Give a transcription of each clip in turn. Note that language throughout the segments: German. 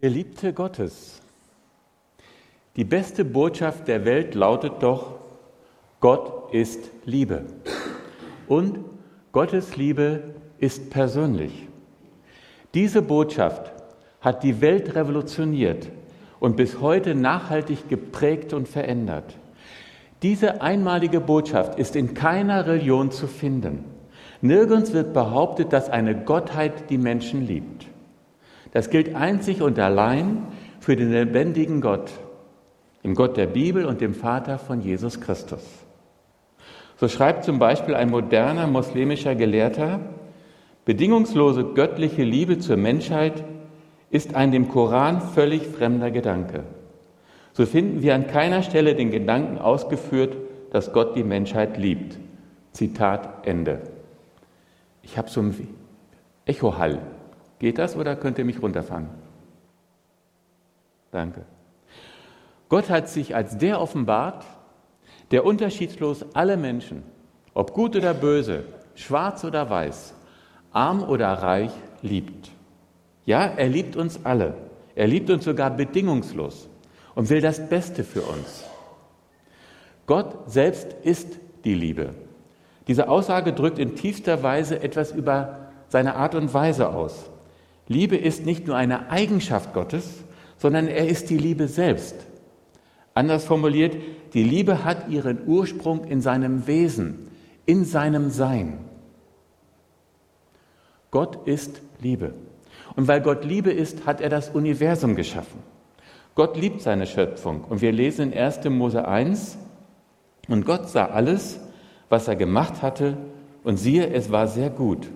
Geliebte Gottes, die beste Botschaft der Welt lautet doch, Gott ist Liebe. Und Gottes Liebe ist persönlich. Diese Botschaft hat die Welt revolutioniert und bis heute nachhaltig geprägt und verändert. Diese einmalige Botschaft ist in keiner Religion zu finden. Nirgends wird behauptet, dass eine Gottheit die Menschen liebt. Das gilt einzig und allein für den lebendigen Gott, dem Gott der Bibel und dem Vater von Jesus Christus. So schreibt zum Beispiel ein moderner muslimischer Gelehrter, bedingungslose göttliche Liebe zur Menschheit ist ein dem Koran völlig fremder Gedanke. So finden wir an keiner Stelle den Gedanken ausgeführt, dass Gott die Menschheit liebt. Zitat Ende. Ich habe so ein Echohall. Geht das oder könnt ihr mich runterfahren? Danke. Gott hat sich als der offenbart, der unterschiedslos alle Menschen, ob gut oder böse, schwarz oder weiß, arm oder reich, liebt. Ja, er liebt uns alle. Er liebt uns sogar bedingungslos und will das Beste für uns. Gott selbst ist die Liebe. Diese Aussage drückt in tiefster Weise etwas über seine Art und Weise aus. Liebe ist nicht nur eine Eigenschaft Gottes, sondern er ist die Liebe selbst. Anders formuliert, die Liebe hat ihren Ursprung in seinem Wesen, in seinem Sein. Gott ist Liebe. Und weil Gott Liebe ist, hat er das Universum geschaffen. Gott liebt seine Schöpfung. Und wir lesen in 1. Mose 1, und Gott sah alles, was er gemacht hatte, und siehe, es war sehr gut.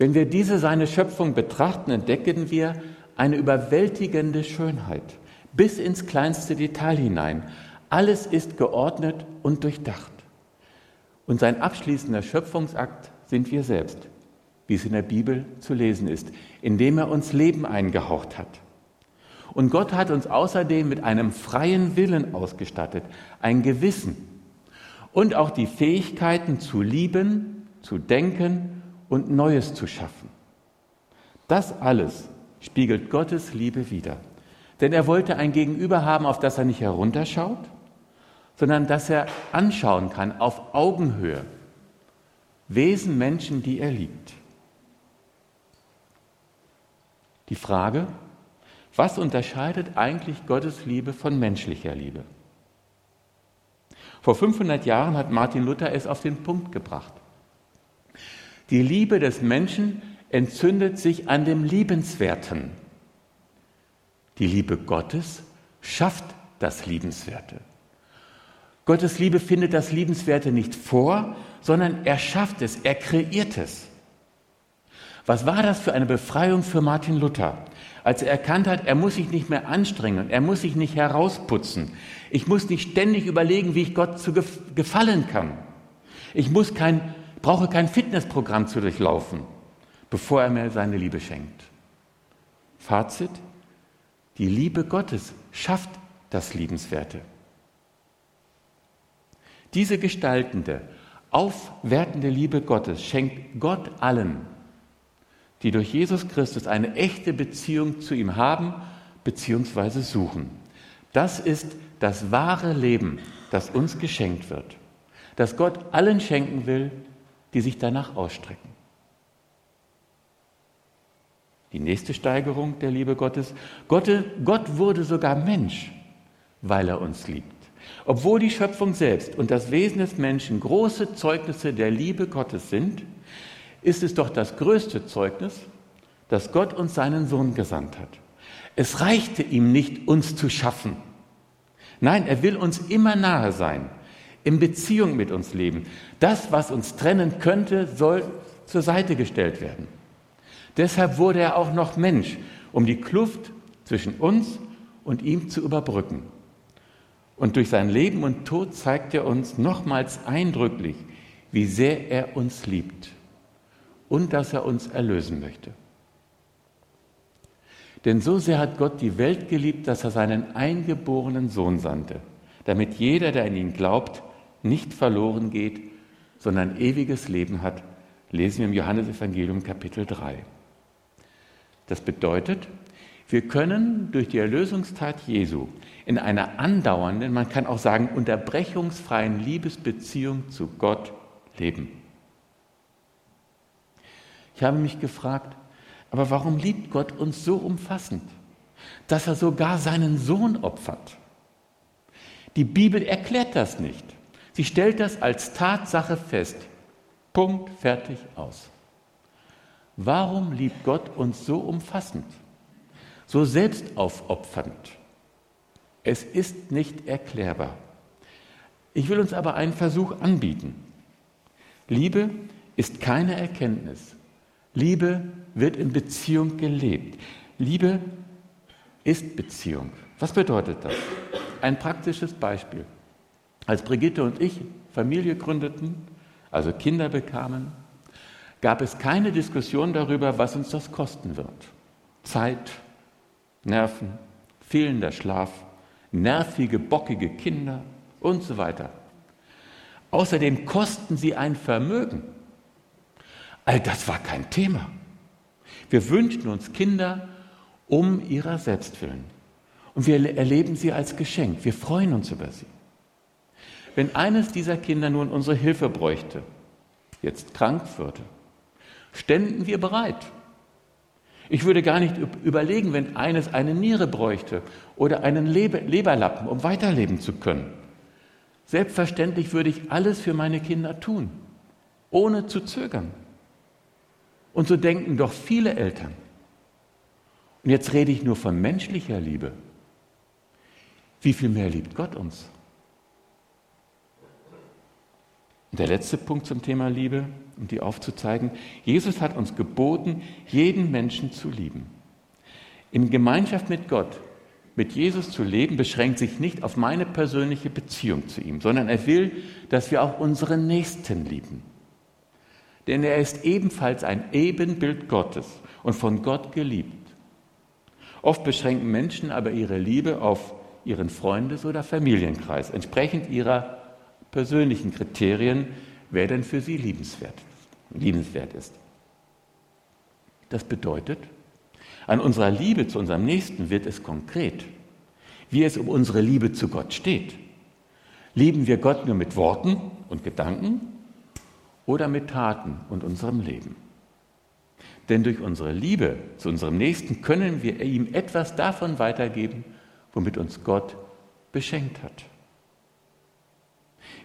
Wenn wir diese seine Schöpfung betrachten, entdecken wir eine überwältigende Schönheit, bis ins kleinste Detail hinein. Alles ist geordnet und durchdacht. Und sein abschließender Schöpfungsakt sind wir selbst, wie es in der Bibel zu lesen ist, indem er uns Leben eingehaucht hat. Und Gott hat uns außerdem mit einem freien Willen ausgestattet, ein Gewissen und auch die Fähigkeiten zu lieben, zu denken und Neues zu schaffen. Das alles spiegelt Gottes Liebe wider. Denn er wollte ein Gegenüber haben, auf das er nicht herunterschaut, sondern das er anschauen kann auf Augenhöhe. Wesen, Menschen, die er liebt. Die Frage, was unterscheidet eigentlich Gottes Liebe von menschlicher Liebe? Vor 500 Jahren hat Martin Luther es auf den Punkt gebracht. Die Liebe des Menschen entzündet sich an dem Liebenswerten. Die Liebe Gottes schafft das Liebenswerte. Gottes Liebe findet das Liebenswerte nicht vor, sondern er schafft es, er kreiert es. Was war das für eine Befreiung für Martin Luther, als er erkannt hat, er muss sich nicht mehr anstrengen, er muss sich nicht herausputzen. Ich muss nicht ständig überlegen, wie ich Gott zu gefallen kann. Ich muss kein, brauche kein Fitnessprogramm zu durchlaufen, bevor er mir seine Liebe schenkt. Fazit, die Liebe Gottes schafft das Liebenswerte. Diese gestaltende, aufwertende Liebe Gottes schenkt Gott allen, die durch Jesus Christus eine echte Beziehung zu ihm haben bzw. suchen. Das ist das wahre Leben, das uns geschenkt wird, das Gott allen schenken will, die sich danach ausstrecken. Die nächste Steigerung der Liebe Gottes. Gott, Gott wurde sogar Mensch, weil er uns liebt. Obwohl die Schöpfung selbst und das Wesen des Menschen große Zeugnisse der Liebe Gottes sind, ist es doch das größte Zeugnis, dass Gott uns seinen Sohn gesandt hat. Es reichte ihm nicht, uns zu schaffen. Nein, er will uns immer nahe sein, in Beziehung mit uns leben. Das, was uns trennen könnte, soll zur Seite gestellt werden. Deshalb wurde er auch noch Mensch, um die Kluft zwischen uns und ihm zu überbrücken. Und durch sein Leben und Tod zeigt er uns nochmals eindrücklich, wie sehr er uns liebt und dass er uns erlösen möchte. Denn so sehr hat Gott die Welt geliebt, dass er seinen eingeborenen Sohn sandte, damit jeder, der an ihn glaubt, nicht verloren geht, sondern ewiges Leben hat. Lesen wir im Johannesevangelium Kapitel 3. Das bedeutet, wir können durch die Erlösungstat Jesu in einer andauernden, man kann auch sagen unterbrechungsfreien Liebesbeziehung zu Gott leben. Ich habe mich gefragt, aber warum liebt Gott uns so umfassend, dass er sogar seinen Sohn opfert? Die Bibel erklärt das nicht. Sie stellt das als Tatsache fest. Punkt, fertig, aus. Warum liebt Gott uns so umfassend, so selbstaufopfernd? Es ist nicht erklärbar. Ich will uns aber einen Versuch anbieten. Liebe ist keine Erkenntnis. Liebe wird in Beziehung gelebt. Liebe ist Beziehung. Was bedeutet das? Ein praktisches Beispiel. Als Brigitte und ich Familie gründeten, also Kinder bekamen, gab es keine Diskussion darüber, was uns das kosten wird. Zeit, Nerven, fehlender Schlaf, nervige, bockige Kinder und so weiter. Außerdem kosten sie ein Vermögen. All das war kein Thema. Wir wünschten uns Kinder um ihrer selbst willen. Und wir erleben sie als Geschenk. Wir freuen uns über sie. Wenn eines dieser Kinder nun unsere Hilfe bräuchte, jetzt krank würde, ständen wir bereit. Ich würde gar nicht überlegen, wenn eines eine Niere bräuchte oder einen Leberlappen, um weiterleben zu können. Selbstverständlich würde ich alles für meine Kinder tun, ohne zu zögern. Und so denken doch viele Eltern. Und jetzt rede ich nur von menschlicher Liebe. Wie viel mehr liebt Gott uns? Und der letzte Punkt zum Thema Liebe, um die aufzuzeigen. Jesus hat uns geboten, jeden Menschen zu lieben. In Gemeinschaft mit Gott, mit Jesus zu leben, beschränkt sich nicht auf meine persönliche Beziehung zu ihm, sondern er will, dass wir auch unsere Nächsten lieben. Denn er ist ebenfalls ein Ebenbild Gottes und von Gott geliebt. Oft beschränken Menschen aber ihre Liebe auf ihren Freundes- oder Familienkreis, entsprechend ihrer persönlichen Kriterien, wer denn für sie liebenswert, liebenswert ist. Das bedeutet, an unserer Liebe zu unserem Nächsten wird es konkret, wie es um unsere Liebe zu Gott steht. Lieben wir Gott nur mit Worten und Gedanken oder mit Taten und unserem Leben? Denn durch unsere Liebe zu unserem Nächsten können wir ihm etwas davon weitergeben, womit uns Gott beschenkt hat.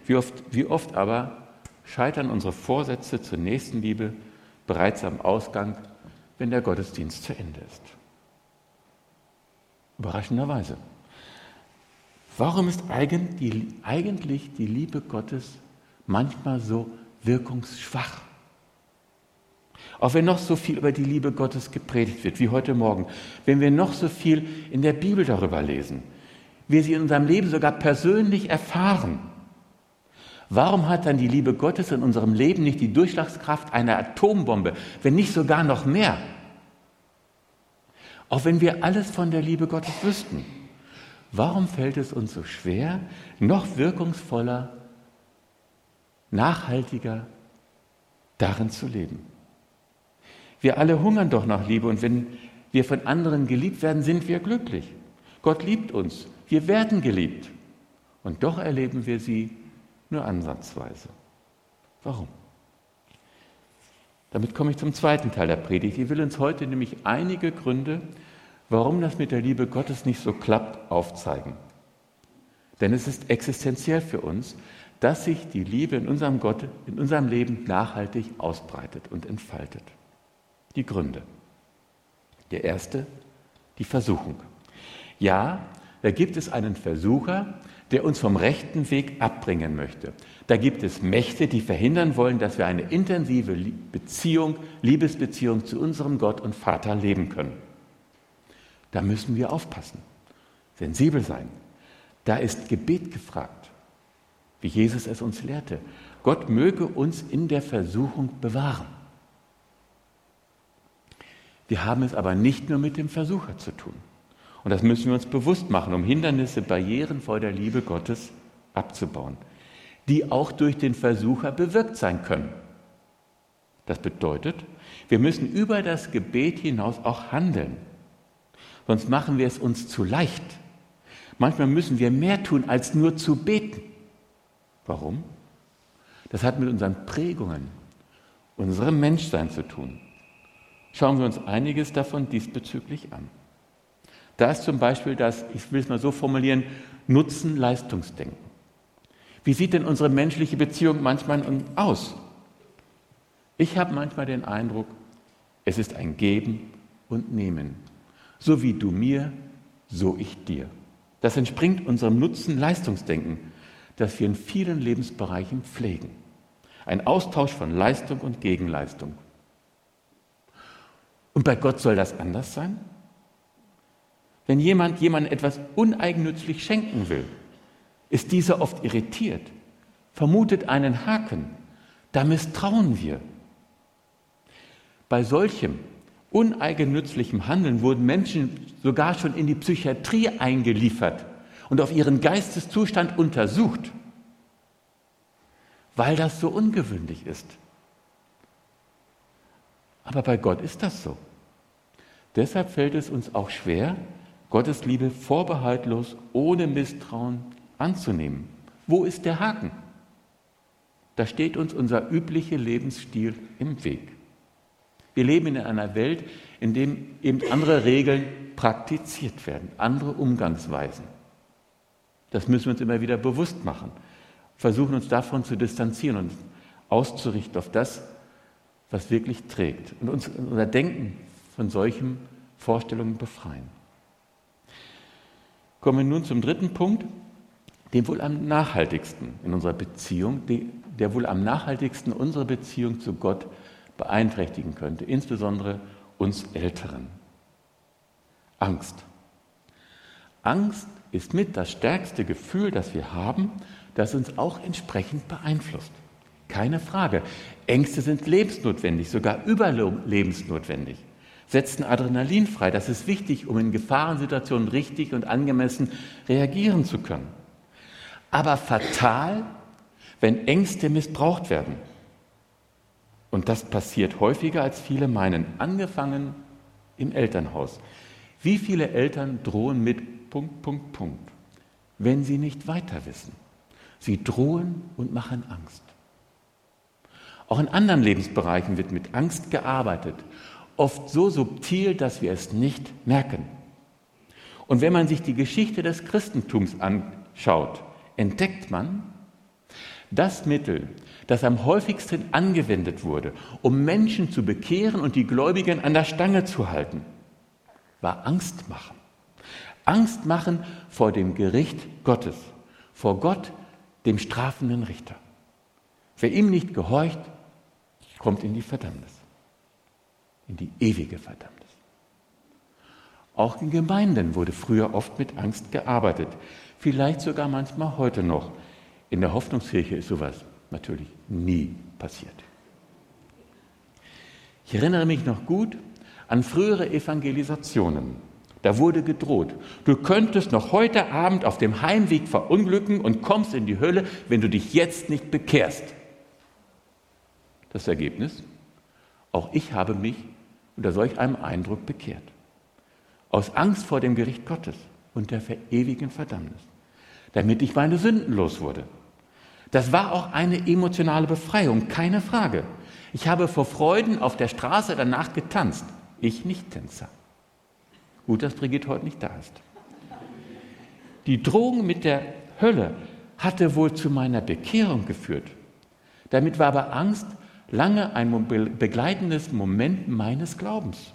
Wie oft, wie oft aber scheitern unsere Vorsätze zur Nächstenliebe bereits am Ausgang, wenn der Gottesdienst zu Ende ist. Überraschenderweise. Warum ist eigentlich die Liebe Gottes manchmal so wirkungsschwach? Auch wenn noch so viel über die Liebe Gottes gepredigt wird, wie heute Morgen, wenn wir noch so viel in der Bibel darüber lesen, wir sie in unserem Leben sogar persönlich erfahren, Warum hat dann die Liebe Gottes in unserem Leben nicht die Durchschlagskraft einer Atombombe, wenn nicht sogar noch mehr? Auch wenn wir alles von der Liebe Gottes wüssten, warum fällt es uns so schwer, noch wirkungsvoller, nachhaltiger darin zu leben? Wir alle hungern doch nach Liebe und wenn wir von anderen geliebt werden, sind wir glücklich. Gott liebt uns, wir werden geliebt und doch erleben wir sie nur ansatzweise. Warum? Damit komme ich zum zweiten Teil der Predigt. Ich will uns heute nämlich einige Gründe, warum das mit der Liebe Gottes nicht so klappt, aufzeigen. Denn es ist existenziell für uns, dass sich die Liebe in unserem Gott, in unserem Leben nachhaltig ausbreitet und entfaltet. Die Gründe. Der erste, die Versuchung. Ja, da gibt es einen Versucher, der uns vom rechten Weg abbringen möchte. Da gibt es Mächte, die verhindern wollen, dass wir eine intensive Beziehung, Liebesbeziehung zu unserem Gott und Vater leben können. Da müssen wir aufpassen, sensibel sein. Da ist Gebet gefragt, wie Jesus es uns lehrte. Gott möge uns in der Versuchung bewahren. Wir haben es aber nicht nur mit dem Versucher zu tun. Und das müssen wir uns bewusst machen, um Hindernisse, Barrieren vor der Liebe Gottes abzubauen, die auch durch den Versucher bewirkt sein können. Das bedeutet, Wir müssen über das Gebet hinaus auch handeln. Sonst machen wir es uns zu leicht. Manchmal müssen wir mehr tun, als nur zu beten. Warum? Das hat mit unseren Prägungen, unserem Menschsein zu tun. Schauen wir uns einiges davon diesbezüglich an. Da ist zum Beispiel das, ich will es mal so formulieren, Nutzen-Leistungsdenken. Wie sieht denn unsere menschliche Beziehung manchmal aus? Ich habe manchmal den Eindruck, es ist ein Geben und Nehmen. So wie du mir, so ich dir. Das entspringt unserem Nutzen-Leistungsdenken, das wir in vielen Lebensbereichen pflegen. Ein Austausch von Leistung und Gegenleistung. Und bei Gott soll das anders sein? Wenn jemand jemandem etwas uneigennützig schenken will, ist dieser oft irritiert, vermutet einen Haken. Da misstrauen wir. Bei solchem uneigennützlichem Handeln wurden Menschen sogar schon in die Psychiatrie eingeliefert und auf ihren Geisteszustand untersucht, weil das so ungewöhnlich ist. Aber bei Gott ist das so. Deshalb fällt es uns auch schwer, Gottes Liebe vorbehaltlos, ohne Misstrauen anzunehmen. Wo ist der Haken? Da steht uns unser üblicher Lebensstil im Weg. Wir leben in einer Welt, in der eben andere Regeln praktiziert werden, andere Umgangsweisen. Das müssen wir uns immer wieder bewusst machen. Versuchen uns davon zu distanzieren und auszurichten auf das, was wirklich trägt und uns unser Denken von solchen Vorstellungen befreien. Kommen wir nun zum dritten Punkt, dem wohl am nachhaltigsten in unserer Beziehung, der wohl am nachhaltigsten unsere Beziehung zu Gott beeinträchtigen könnte, insbesondere uns Älteren. Angst. Angst ist mit das stärkste Gefühl, das wir haben, das uns auch entsprechend beeinflusst. Keine Frage. Ängste sind lebensnotwendig, sogar überlebensnotwendig. Setzen Adrenalin frei. Das ist wichtig, um in Gefahrensituationen richtig und angemessen reagieren zu können aber fatal, wenn Ängste missbraucht werden. Und das passiert häufiger, als viele meinen, angefangen im Elternhaus. Wie viele Eltern drohen mit Punkt, Punkt, Punkt, wenn sie nicht weiter wissen? Sie drohen und machen Angst. Auch in anderen Lebensbereichen wird mit Angst gearbeitet, oft so subtil, dass wir es nicht merken. Und wenn man sich die Geschichte des Christentums anschaut, entdeckt man, das Mittel, das am häufigsten angewendet wurde, um Menschen zu bekehren und die Gläubigen an der Stange zu halten, war Angst machen. Angst machen vor dem Gericht Gottes, vor Gott, dem strafenden Richter. Wer ihm nicht gehorcht, kommt in die Verdammnis, in die ewige Verdammnis. Auch in Gemeinden wurde früher oft mit Angst gearbeitet vielleicht sogar manchmal heute noch. In der Hoffnungskirche ist sowas natürlich nie passiert. Ich erinnere mich noch gut an frühere Evangelisationen. Da wurde gedroht, du könntest noch heute Abend auf dem Heimweg verunglücken und kommst in die Hölle, wenn du dich jetzt nicht bekehrst. Das Ergebnis? Auch ich habe mich unter solch einem Eindruck bekehrt. Aus Angst vor dem Gericht Gottes und der ewigen Verdammnis, damit ich meine Sünden los wurde. Das war auch eine emotionale Befreiung, keine Frage. Ich habe vor Freuden auf der Straße danach getanzt. Ich nicht Tänzer. Gut, dass Brigitte heute nicht da ist. Die Drohung mit der Hölle hatte wohl zu meiner Bekehrung geführt. Damit war aber Angst lange ein begleitendes Moment meines Glaubens.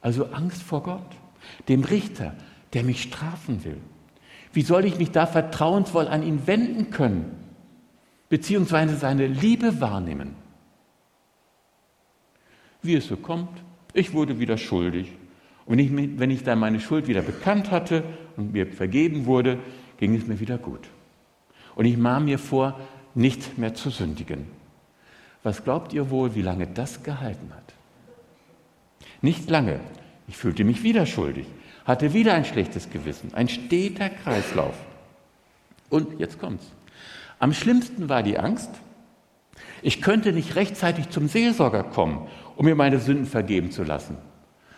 Also Angst vor Gott, dem Richter, der mich strafen will? Wie soll ich mich da vertrauensvoll an ihn wenden können, beziehungsweise seine Liebe wahrnehmen? Wie es so kommt, ich wurde wieder schuldig. Und wenn ich, wenn ich dann meine Schuld wieder bekannt hatte und mir vergeben wurde, ging es mir wieder gut. Und ich nahm mir vor, nicht mehr zu sündigen. Was glaubt ihr wohl, wie lange das gehalten hat? Nicht lange. Ich fühlte mich wieder schuldig hatte wieder ein schlechtes Gewissen, ein steter Kreislauf. Und jetzt kommt's. Am schlimmsten war die Angst, ich könnte nicht rechtzeitig zum Seelsorger kommen um mir meine Sünden vergeben zu lassen.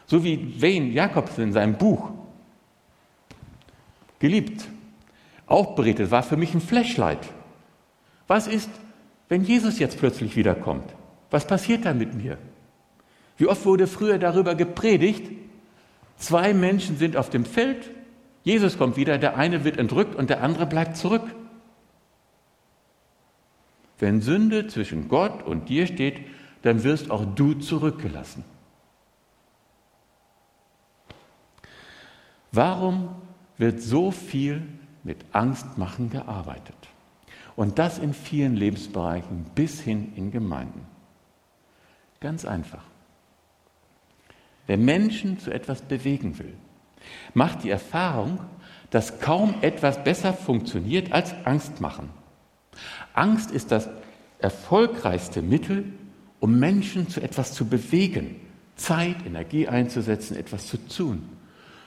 So wie Wayne Jacobsen in seinem Buch. Geliebt, auch berichtet, war für mich ein Flashlight. Was ist, wenn Jesus jetzt plötzlich wiederkommt? Was passiert da mit mir? Wie oft wurde früher darüber gepredigt? Zwei Menschen sind auf dem Feld, Jesus kommt wieder, der eine wird entrückt und der andere bleibt zurück. Wenn Sünde zwischen Gott und dir steht, dann wirst auch du zurückgelassen. Warum wird so viel mit Angstmachen gearbeitet? Und das in vielen Lebensbereichen bis hin in Gemeinden. Ganz einfach. Wer Menschen zu etwas bewegen will, macht die Erfahrung, dass kaum etwas besser funktioniert als Angst machen. Angst ist das erfolgreichste Mittel, um Menschen zu etwas zu bewegen, Zeit, Energie einzusetzen, etwas zu tun.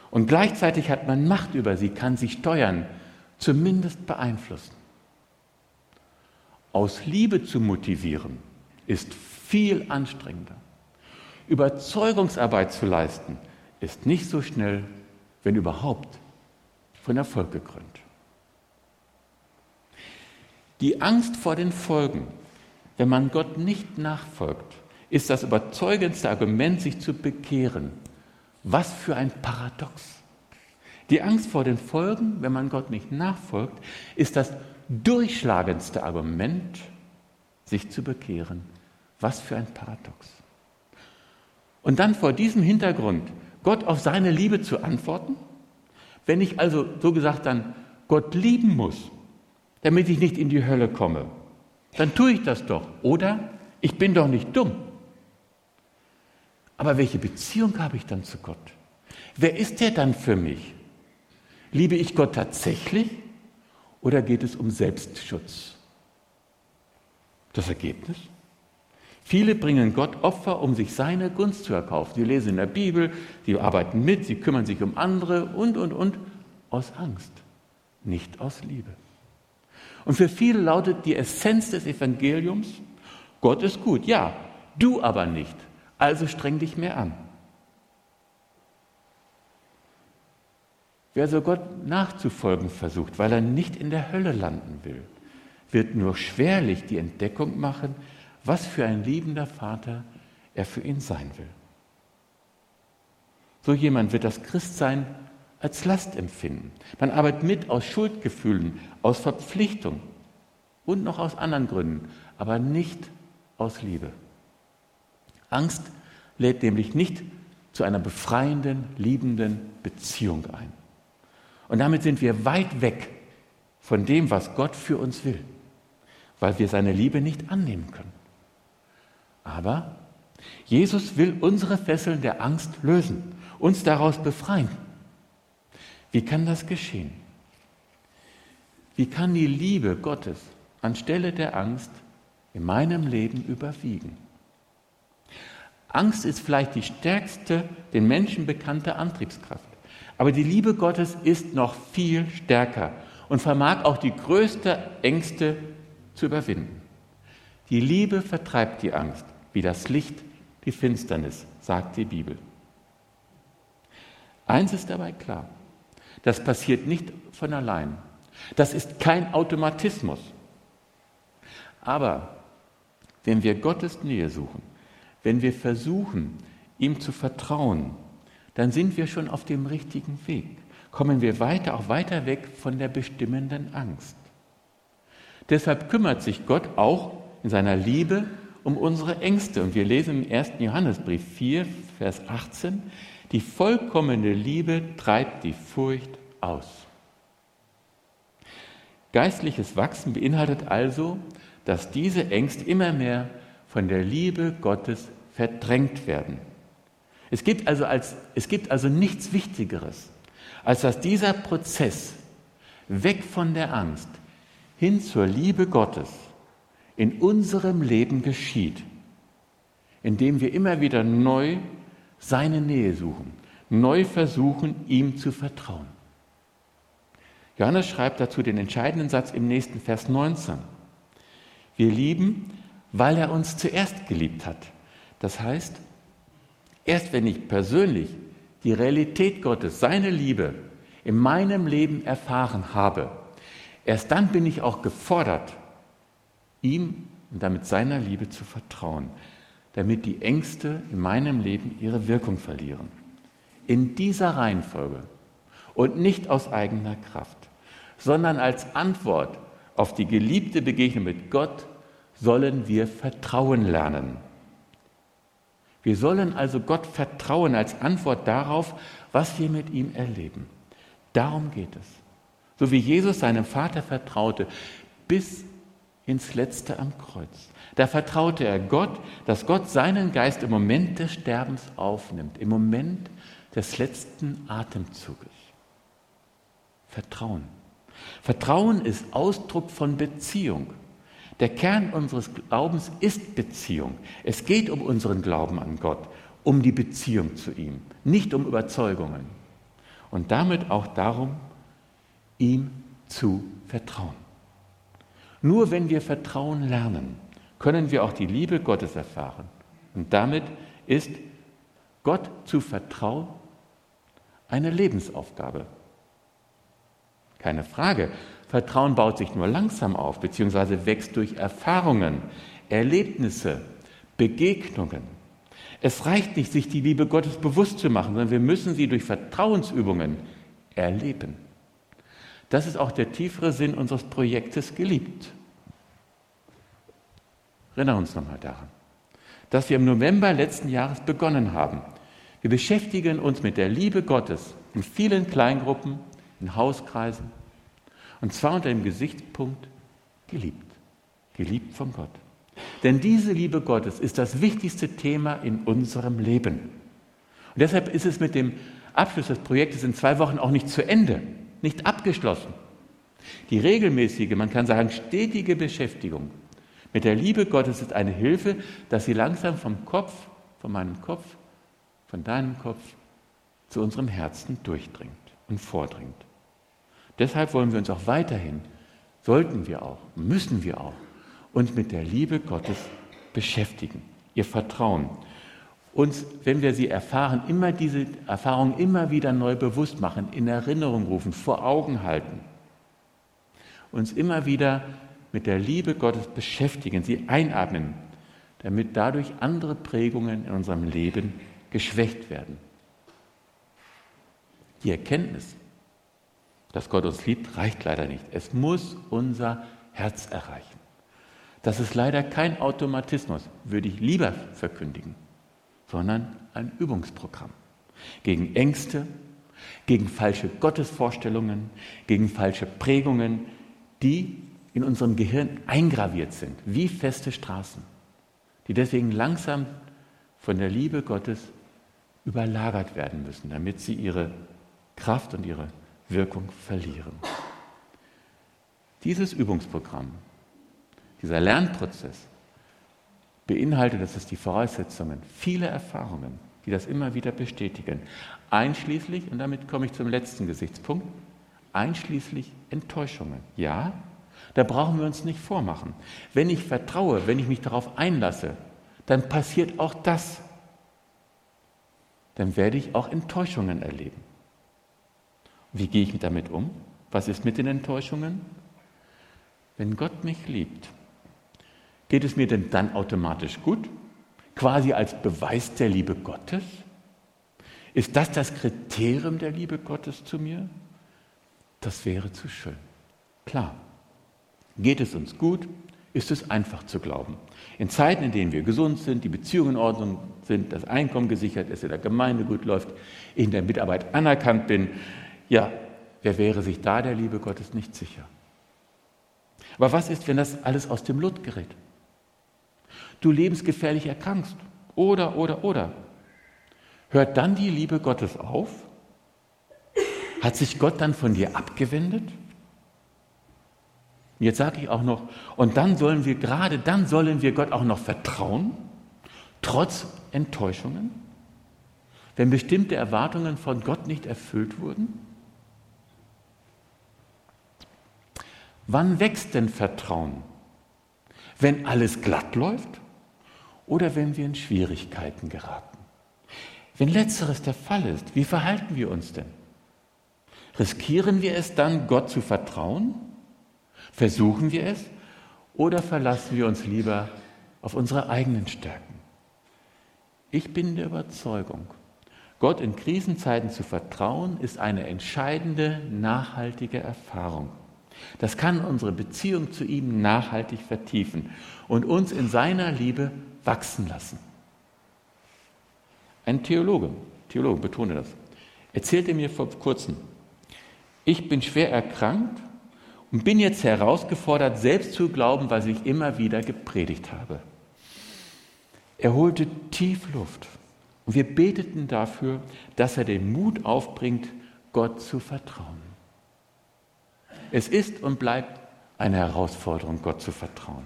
Und gleichzeitig hat man Macht über sie, kann sie steuern, zumindest beeinflussen. Aus Liebe zu motivieren ist viel anstrengender. Überzeugungsarbeit zu leisten ist nicht so schnell, wenn überhaupt, von Erfolg gekrönt. Die Angst vor den Folgen, wenn man Gott nicht nachfolgt, ist das überzeugendste Argument, sich zu bekehren. Was für ein Paradox. Die Angst vor den Folgen, wenn man Gott nicht nachfolgt, ist das durchschlagendste Argument, sich zu bekehren. Was für ein Paradox. Und dann vor diesem Hintergrund Gott auf seine Liebe zu antworten? Wenn ich also so gesagt dann Gott lieben muss, damit ich nicht in die Hölle komme, dann tue ich das doch. Oder ich bin doch nicht dumm. Aber welche Beziehung habe ich dann zu Gott? Wer ist der dann für mich? Liebe ich Gott tatsächlich oder geht es um Selbstschutz? Das Ergebnis? Viele bringen Gott Opfer, um sich seine Gunst zu erkaufen. Sie lesen in der Bibel, sie arbeiten mit, sie kümmern sich um andere und, und, und, aus Angst, nicht aus Liebe. Und für viele lautet die Essenz des Evangeliums, Gott ist gut, ja, du aber nicht, also streng dich mehr an. Wer so Gott nachzufolgen versucht, weil er nicht in der Hölle landen will, wird nur schwerlich die Entdeckung machen, was für ein liebender Vater er für ihn sein will. So jemand wird das Christsein als Last empfinden. Man arbeitet mit aus Schuldgefühlen, aus Verpflichtung und noch aus anderen Gründen, aber nicht aus Liebe. Angst lädt nämlich nicht zu einer befreienden, liebenden Beziehung ein. Und damit sind wir weit weg von dem, was Gott für uns will, weil wir seine Liebe nicht annehmen können. Aber Jesus will unsere Fesseln der Angst lösen, uns daraus befreien. Wie kann das geschehen? Wie kann die Liebe Gottes anstelle der Angst in meinem Leben überwiegen? Angst ist vielleicht die stärkste, den Menschen bekannte Antriebskraft. Aber die Liebe Gottes ist noch viel stärker und vermag auch die größte Ängste zu überwinden. Die Liebe vertreibt die Angst, wie das Licht die Finsternis, sagt die Bibel. Eins ist dabei klar, das passiert nicht von allein. Das ist kein Automatismus. Aber wenn wir Gottes Nähe suchen, wenn wir versuchen, ihm zu vertrauen, dann sind wir schon auf dem richtigen Weg. Kommen wir weiter, auch weiter weg von der bestimmenden Angst. Deshalb kümmert sich Gott auch in seiner Liebe um unsere Ängste. Und wir lesen im 1. Johannesbrief 4, Vers 18, die vollkommene Liebe treibt die Furcht aus. Geistliches Wachsen beinhaltet also, dass diese Ängste immer mehr von der Liebe Gottes verdrängt werden. Es gibt also, als, es gibt also nichts Wichtigeres, als dass dieser Prozess weg von der Angst hin zur Liebe Gottes in unserem Leben geschieht, indem wir immer wieder neu seine Nähe suchen, neu versuchen, ihm zu vertrauen. Johannes schreibt dazu den entscheidenden Satz im nächsten Vers 19. Wir lieben, weil er uns zuerst geliebt hat. Das heißt, erst wenn ich persönlich die Realität Gottes, seine Liebe in meinem Leben erfahren habe, erst dann bin ich auch gefordert, ihm und damit seiner Liebe zu vertrauen, damit die Ängste in meinem Leben ihre Wirkung verlieren. In dieser Reihenfolge und nicht aus eigener Kraft, sondern als Antwort auf die geliebte Begegnung mit Gott sollen wir vertrauen lernen. Wir sollen also Gott vertrauen als Antwort darauf, was wir mit ihm erleben. Darum geht es. So wie Jesus seinem Vater vertraute, bis ins Letzte am Kreuz. Da vertraute er Gott, dass Gott seinen Geist im Moment des Sterbens aufnimmt, im Moment des letzten Atemzuges. Vertrauen. Vertrauen ist Ausdruck von Beziehung. Der Kern unseres Glaubens ist Beziehung. Es geht um unseren Glauben an Gott, um die Beziehung zu ihm, nicht um Überzeugungen. Und damit auch darum, ihm zu vertrauen. Nur wenn wir Vertrauen lernen, können wir auch die Liebe Gottes erfahren. Und damit ist Gott zu vertrauen eine Lebensaufgabe. Keine Frage, Vertrauen baut sich nur langsam auf, beziehungsweise wächst durch Erfahrungen, Erlebnisse, Begegnungen. Es reicht nicht, sich die Liebe Gottes bewusst zu machen, sondern wir müssen sie durch Vertrauensübungen erleben. Das ist auch der tiefere Sinn unseres Projektes geliebt. Erinnern uns nochmal daran, dass wir im November letzten Jahres begonnen haben. Wir beschäftigen uns mit der Liebe Gottes in vielen Kleingruppen, in Hauskreisen, und zwar unter dem Gesichtspunkt geliebt. Geliebt von Gott. Denn diese Liebe Gottes ist das wichtigste Thema in unserem Leben. Und deshalb ist es mit dem Abschluss des Projektes in zwei Wochen auch nicht zu Ende, nicht abgeschlossen. Die regelmäßige, man kann sagen stetige Beschäftigung mit der Liebe Gottes ist eine Hilfe, dass sie langsam vom Kopf, von meinem Kopf, von deinem Kopf zu unserem Herzen durchdringt und vordringt. Deshalb wollen wir uns auch weiterhin, sollten wir auch, müssen wir auch, uns mit der Liebe Gottes beschäftigen, ihr Vertrauen. Uns, wenn wir sie erfahren, immer diese Erfahrung immer wieder neu bewusst machen, in Erinnerung rufen, vor Augen halten. Uns immer wieder mit der Liebe Gottes beschäftigen, sie einatmen, damit dadurch andere Prägungen in unserem Leben geschwächt werden. Die Erkenntnis, dass Gott uns liebt, reicht leider nicht. Es muss unser Herz erreichen. Das ist leider kein Automatismus, würde ich lieber verkündigen, sondern ein Übungsprogramm gegen Ängste, gegen falsche Gottesvorstellungen, gegen falsche Prägungen, die in unserem Gehirn eingraviert sind, wie feste Straßen, die deswegen langsam von der Liebe Gottes überlagert werden müssen, damit sie ihre Kraft und ihre Wirkung verlieren. Dieses Übungsprogramm, dieser Lernprozess beinhaltet, das ist die Voraussetzungen, viele Erfahrungen, die das immer wieder bestätigen, einschließlich, und damit komme ich zum letzten Gesichtspunkt, einschließlich Enttäuschungen. Ja, da brauchen wir uns nicht vormachen. Wenn ich vertraue, wenn ich mich darauf einlasse, dann passiert auch das. Dann werde ich auch Enttäuschungen erleben. Wie gehe ich damit um? Was ist mit den Enttäuschungen? Wenn Gott mich liebt, geht es mir denn dann automatisch gut? Quasi als Beweis der Liebe Gottes? Ist das das Kriterium der Liebe Gottes zu mir? Das wäre zu schön. Klar. Geht es uns gut, ist es einfach zu glauben. In Zeiten, in denen wir gesund sind, die Beziehungen in Ordnung sind, das Einkommen gesichert ist, in der Gemeinde gut läuft, in der Mitarbeit anerkannt bin, ja, wer wäre sich da der Liebe Gottes nicht sicher? Aber was ist, wenn das alles aus dem Lot gerät? Du lebensgefährlich erkrankst. Oder, oder, oder. Hört dann die Liebe Gottes auf? Hat sich Gott dann von dir abgewendet? Jetzt sage ich auch noch, und dann sollen wir, gerade dann sollen wir Gott auch noch vertrauen, trotz Enttäuschungen, wenn bestimmte Erwartungen von Gott nicht erfüllt wurden? Wann wächst denn Vertrauen? Wenn alles glatt läuft oder wenn wir in Schwierigkeiten geraten? Wenn letzteres der Fall ist, wie verhalten wir uns denn? Riskieren wir es dann, Gott zu vertrauen? Versuchen wir es? Oder verlassen wir uns lieber auf unsere eigenen Stärken? Ich bin der Überzeugung, Gott in Krisenzeiten zu vertrauen, ist eine entscheidende, nachhaltige Erfahrung. Das kann unsere Beziehung zu ihm nachhaltig vertiefen und uns in seiner Liebe wachsen lassen. Ein Theologe, Theologe betone das, erzählte mir vor kurzem, ich bin schwer erkrankt und bin jetzt herausgefordert, selbst zu glauben, was ich immer wieder gepredigt habe. Er holte tief Luft und wir beteten dafür, dass er den Mut aufbringt, Gott zu vertrauen. Es ist und bleibt eine Herausforderung, Gott zu vertrauen,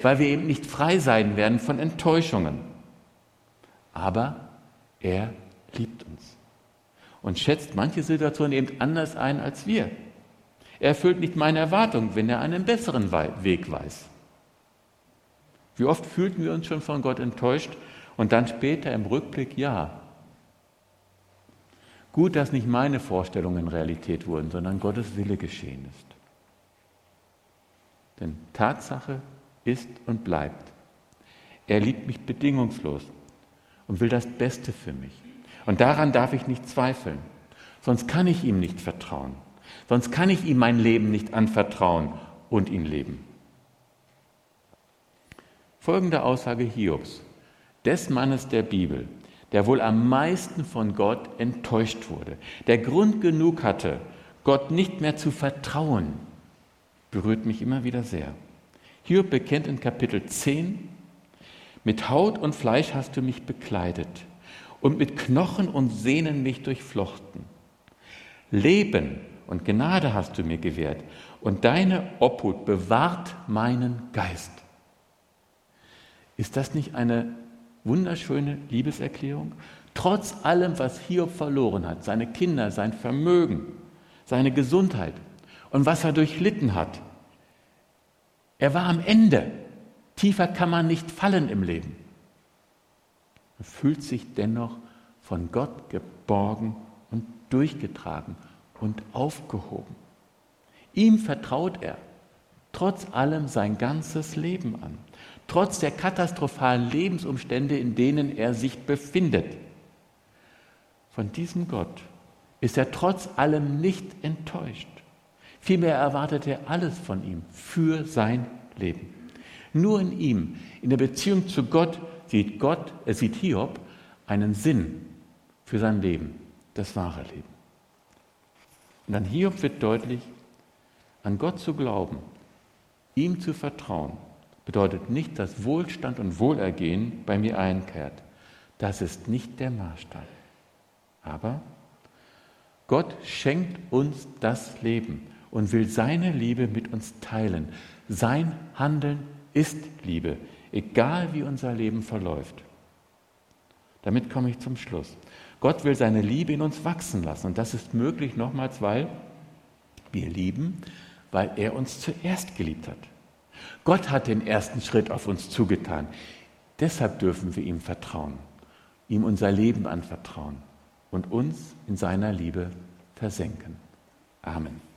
weil wir eben nicht frei sein werden von Enttäuschungen. Aber er liebt uns und schätzt manche Situationen eben anders ein als wir. Er erfüllt nicht meine Erwartungen, wenn er einen besseren Weg weiß. Wie oft fühlten wir uns schon von Gott enttäuscht und dann später im Rückblick, ja. Gut, dass nicht meine Vorstellungen Realität wurden, sondern Gottes Wille geschehen ist. Denn Tatsache ist und bleibt. Er liebt mich bedingungslos und will das Beste für mich. Und daran darf ich nicht zweifeln. Sonst kann ich ihm nicht vertrauen. Sonst kann ich ihm mein Leben nicht anvertrauen und ihn leben. Folgende Aussage Hiobs des Mannes der Bibel, der wohl am meisten von Gott enttäuscht wurde, der Grund genug hatte, Gott nicht mehr zu vertrauen, berührt mich immer wieder sehr. Hiob bekennt in Kapitel 10, mit Haut und Fleisch hast du mich bekleidet und mit Knochen und Sehnen mich durchflochten. Leben und Gnade hast du mir gewährt und deine Obhut bewahrt meinen Geist. Ist das nicht eine Wunderschöne Liebeserklärung. Trotz allem, was Hiob verloren hat, seine Kinder, sein Vermögen, seine Gesundheit und was er durchlitten hat. Er war am Ende. Tiefer kann man nicht fallen im Leben. Er fühlt sich dennoch von Gott geborgen und durchgetragen und aufgehoben. Ihm vertraut er trotz allem sein ganzes Leben an trotz der katastrophalen Lebensumstände, in denen er sich befindet. Von diesem Gott ist er trotz allem nicht enttäuscht. Vielmehr erwartet er alles von ihm für sein Leben. Nur in ihm, in der Beziehung zu Gott, sieht Gott, er sieht Hiob einen Sinn für sein Leben, das wahre Leben. Und an Hiob wird deutlich, an Gott zu glauben, ihm zu vertrauen, bedeutet nicht, dass Wohlstand und Wohlergehen bei mir einkehrt. Das ist nicht der Maßstab. Aber Gott schenkt uns das Leben und will seine Liebe mit uns teilen. Sein Handeln ist Liebe, egal wie unser Leben verläuft. Damit komme ich zum Schluss. Gott will seine Liebe in uns wachsen lassen. Und das ist möglich nochmals, weil wir lieben, weil er uns zuerst geliebt hat. Gott hat den ersten Schritt auf uns zugetan. Deshalb dürfen wir ihm vertrauen, ihm unser Leben anvertrauen und uns in seiner Liebe versenken. Amen.